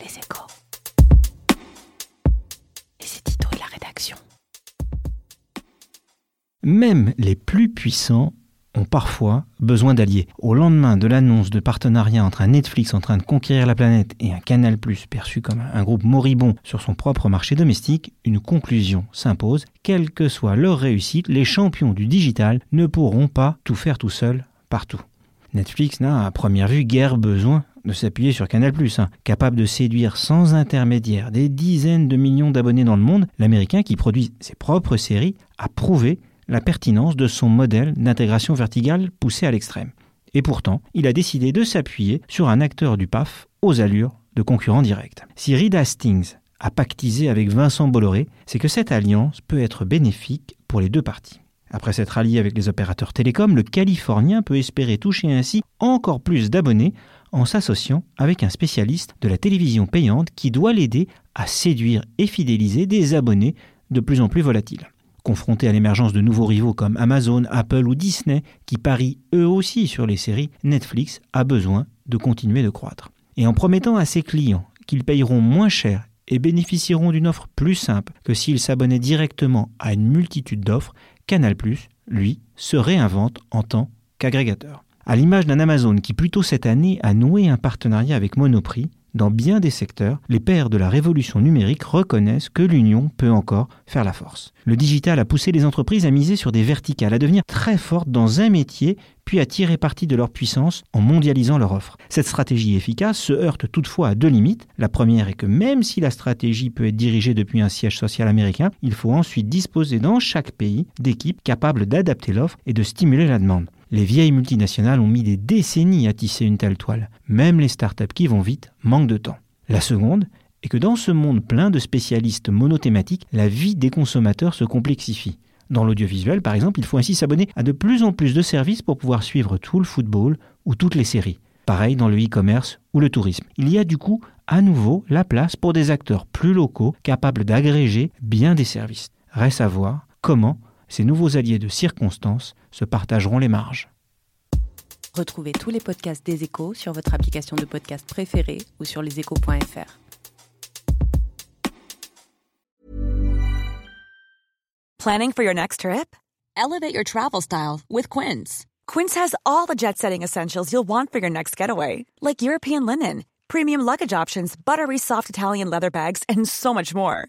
Les échos. C'est Tito et la rédaction. Même les plus puissants ont parfois besoin d'alliés. Au lendemain de l'annonce de partenariat entre un Netflix en train de conquérir la planète et un Canal perçu comme un groupe moribond sur son propre marché domestique, une conclusion s'impose. Quelle que soit leur réussite, les champions du digital ne pourront pas tout faire tout seuls partout. Netflix n'a à première vue guère besoin de s'appuyer sur Canal+, hein. capable de séduire sans intermédiaire des dizaines de millions d'abonnés dans le monde, l'Américain qui produit ses propres séries a prouvé la pertinence de son modèle d'intégration verticale poussé à l'extrême. Et pourtant, il a décidé de s'appuyer sur un acteur du PAF aux allures de concurrent direct. Si Reed Hastings a pactisé avec Vincent Bolloré, c'est que cette alliance peut être bénéfique pour les deux parties. Après s'être allié avec les opérateurs télécoms, le Californien peut espérer toucher ainsi encore plus d'abonnés en s'associant avec un spécialiste de la télévision payante qui doit l'aider à séduire et fidéliser des abonnés de plus en plus volatiles. Confronté à l'émergence de nouveaux rivaux comme Amazon, Apple ou Disney, qui parient eux aussi sur les séries, Netflix a besoin de continuer de croître. Et en promettant à ses clients qu'ils payeront moins cher et bénéficieront d'une offre plus simple que s'ils s'abonnaient directement à une multitude d'offres, Canal+, lui, se réinvente en tant qu'agrégateur. À l'image d'un Amazon qui plutôt cette année a noué un partenariat avec Monoprix, dans bien des secteurs, les pères de la révolution numérique reconnaissent que l'union peut encore faire la force. Le digital a poussé les entreprises à miser sur des verticales, à devenir très fortes dans un métier, puis à tirer parti de leur puissance en mondialisant leur offre. Cette stratégie efficace se heurte toutefois à deux limites. La première est que même si la stratégie peut être dirigée depuis un siège social américain, il faut ensuite disposer dans chaque pays d'équipes capables d'adapter l'offre et de stimuler la demande. Les vieilles multinationales ont mis des décennies à tisser une telle toile. Même les startups qui vont vite manquent de temps. La seconde est que dans ce monde plein de spécialistes monothématiques, la vie des consommateurs se complexifie. Dans l'audiovisuel, par exemple, il faut ainsi s'abonner à de plus en plus de services pour pouvoir suivre tout le football ou toutes les séries. Pareil dans le e-commerce ou le tourisme. Il y a du coup à nouveau la place pour des acteurs plus locaux capables d'agréger bien des services. Reste à voir comment ces nouveaux alliés de circonstance se partageront les marges. Retrouvez tous les podcasts des échos sur votre application de podcast préférée ou sur leséchos.fr. Planning for your next trip? Elevate your travel style with Quince. Quince has all the jet setting essentials you'll want for your next getaway, like European linen, premium luggage options, buttery soft Italian leather bags, and so much more.